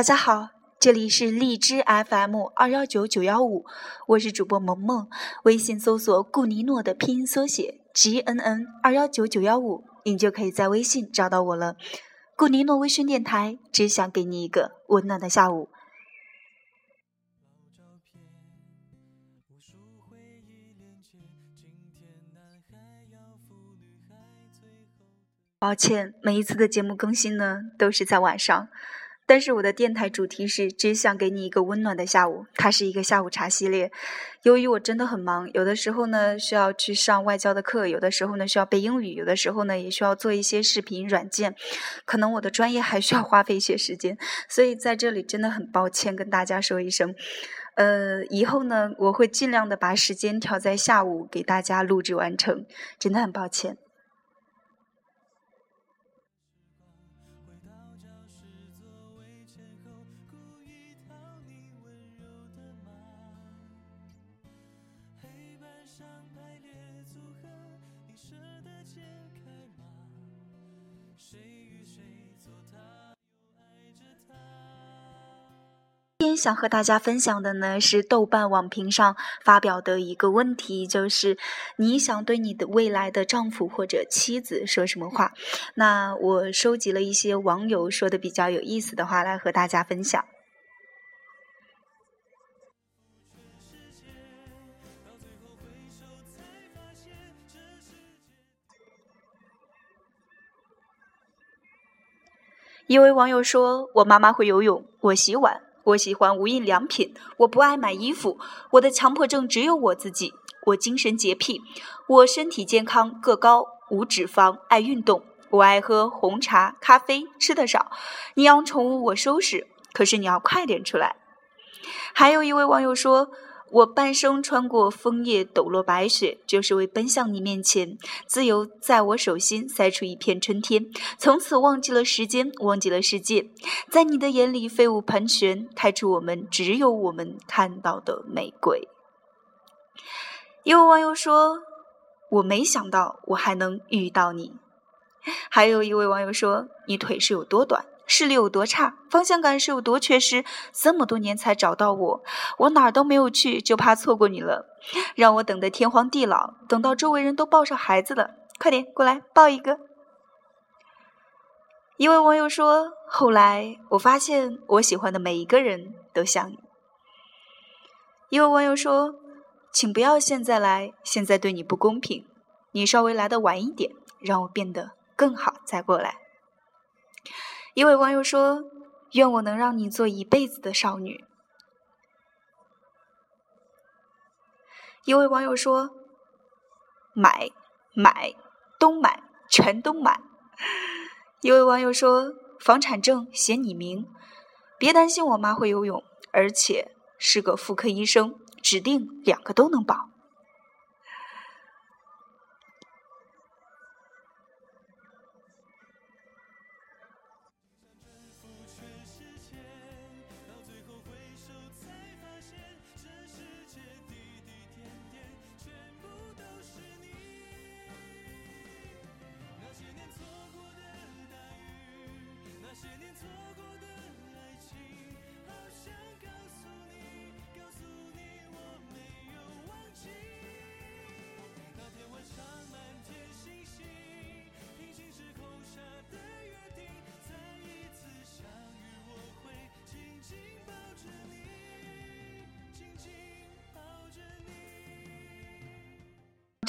大家好，这里是荔枝 FM 二幺九九幺五，我是主播萌萌。微信搜索“顾尼诺”的拼音缩写 G N N 二幺九九幺五，你就可以在微信找到我了。顾尼诺微醺电台，只想给你一个温暖的下午。抱歉，每一次的节目更新呢，都是在晚上。但是我的电台主题是只想给你一个温暖的下午，它是一个下午茶系列。由于我真的很忙，有的时候呢需要去上外教的课，有的时候呢需要背英语，有的时候呢也需要做一些视频软件，可能我的专业还需要花费一些时间，所以在这里真的很抱歉跟大家说一声。呃，以后呢我会尽量的把时间调在下午给大家录制完成，真的很抱歉。今天想和大家分享的呢，是豆瓣网评上发表的一个问题，就是你想对你的未来的丈夫或者妻子说什么话？那我收集了一些网友说的比较有意思的话来和大家分享。一位网友说：“我妈妈会游泳，我洗碗。”我喜欢无印良品，我不爱买衣服。我的强迫症只有我自己。我精神洁癖，我身体健康，个高，无脂肪，爱运动。我爱喝红茶、咖啡，吃的少。你养宠物，我收拾，可是你要快点出来。还有一位网友说。我半生穿过枫叶抖落白雪，就是为奔向你面前。自由在我手心塞出一片春天，从此忘记了时间，忘记了世界。在你的眼里飞舞盘旋，开出我们只有我们看到的玫瑰。有网友说：“我没想到我还能遇到你。”还有一位网友说：“你腿是有多短？”视力有多差，方向感是有多缺失，这么多年才找到我，我哪儿都没有去，就怕错过你了，让我等得天荒地老，等到周围人都抱上孩子了，快点过来抱一个。一位网友说：“后来我发现，我喜欢的每一个人都像你。”一位网友说：“请不要现在来，现在对你不公平，你稍微来的晚一点，让我变得更好再过来。”一位网友说：“愿我能让你做一辈子的少女。”一位网友说：“买买都买，全都买。”一位网友说：“房产证写你名，别担心，我妈会游泳，而且是个妇科医生，指定两个都能保。”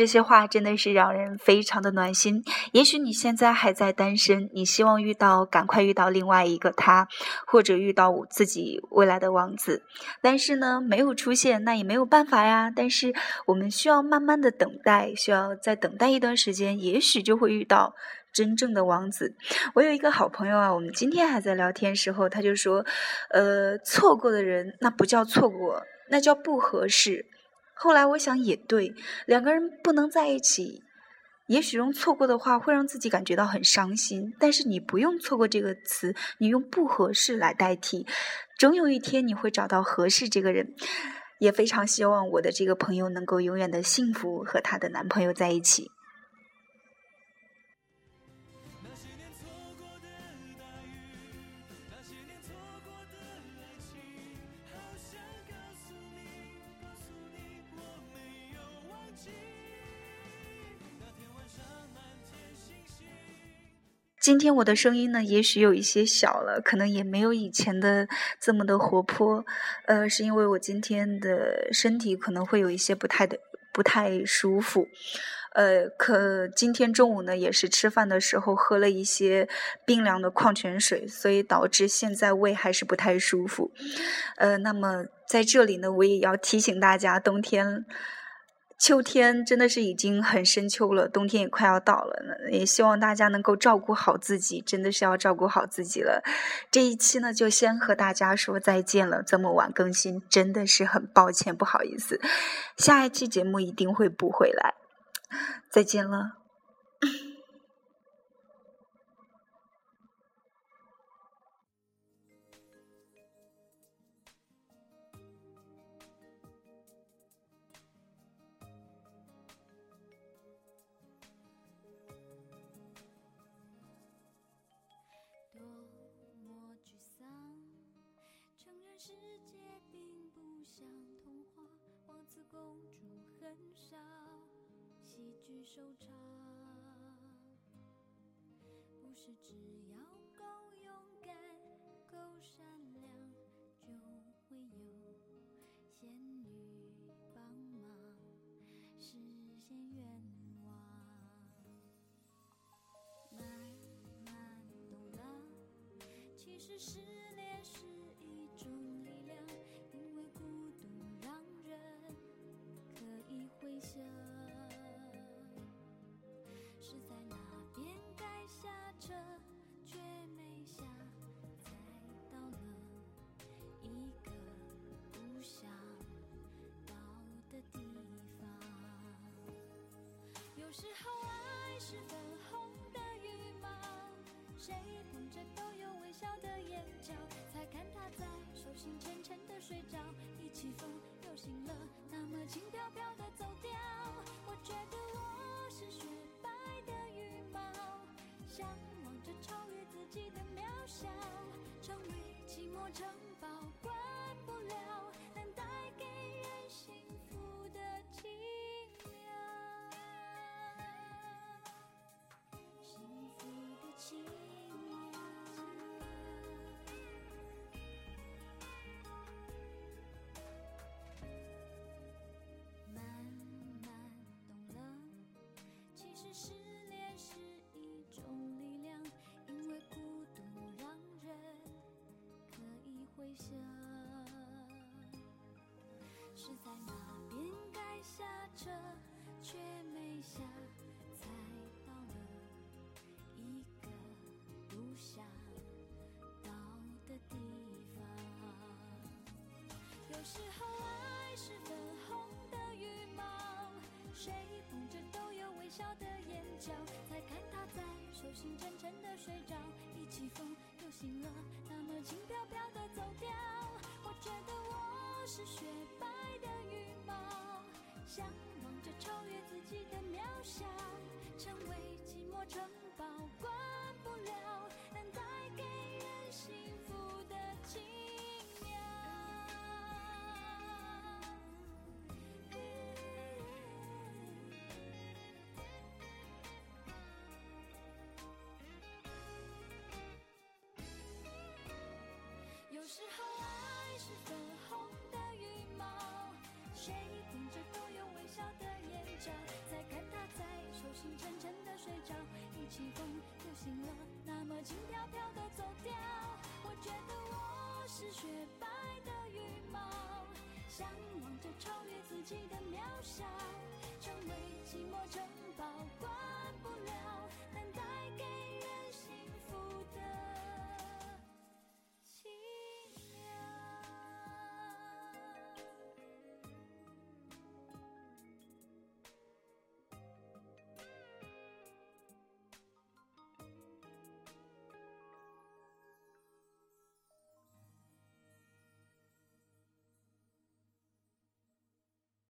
这些话真的是让人非常的暖心。也许你现在还在单身，你希望遇到赶快遇到另外一个他，或者遇到我自己未来的王子，但是呢没有出现，那也没有办法呀。但是我们需要慢慢的等待，需要再等待一段时间，也许就会遇到真正的王子。我有一个好朋友啊，我们今天还在聊天时候，他就说，呃，错过的人那不叫错过，那叫不合适。后来我想也对，两个人不能在一起，也许用错过的话会让自己感觉到很伤心。但是你不用错过这个词，你用不合适来代替，总有一天你会找到合适这个人。也非常希望我的这个朋友能够永远的幸福和她的男朋友在一起。今天我的声音呢，也许有一些小了，可能也没有以前的这么的活泼，呃，是因为我今天的身体可能会有一些不太的不太舒服，呃，可今天中午呢，也是吃饭的时候喝了一些冰凉的矿泉水，所以导致现在胃还是不太舒服，呃，那么在这里呢，我也要提醒大家，冬天。秋天真的是已经很深秋了，冬天也快要到了呢。也希望大家能够照顾好自己，真的是要照顾好自己了。这一期呢，就先和大家说再见了。这么晚更新，真的是很抱歉，不好意思。下一期节目一定会补回来。再见了。公主很少，喜剧收场，不是只要够勇敢、够善良，就会有仙女帮忙实现愿望。慢慢懂了，其实是像是在那边该下车却没下才到了一个不想到的地方。有时候爱是粉红的羽毛谁捧着都有微笑的眼角才看他在手心沉沉的睡着一起疯寂车，却没下，才到了一个不想到的地方。有时候爱是粉红的羽毛，谁捧着都有微笑的眼角，才看他在手心沉沉的睡着，一起风又醒了，那么轻飘飘的走掉。我觉得我是雪白。城堡，关不了，能带给人幸福的奇妙。有时候爱是粉红的羽毛，谁捧着都有微笑的眼角。再看他在手心沉沉的睡着，起风又醒了，那么轻飘飘的走掉。我觉得我是雪白的羽毛，向往着超越自己的渺小，成为寂寞城。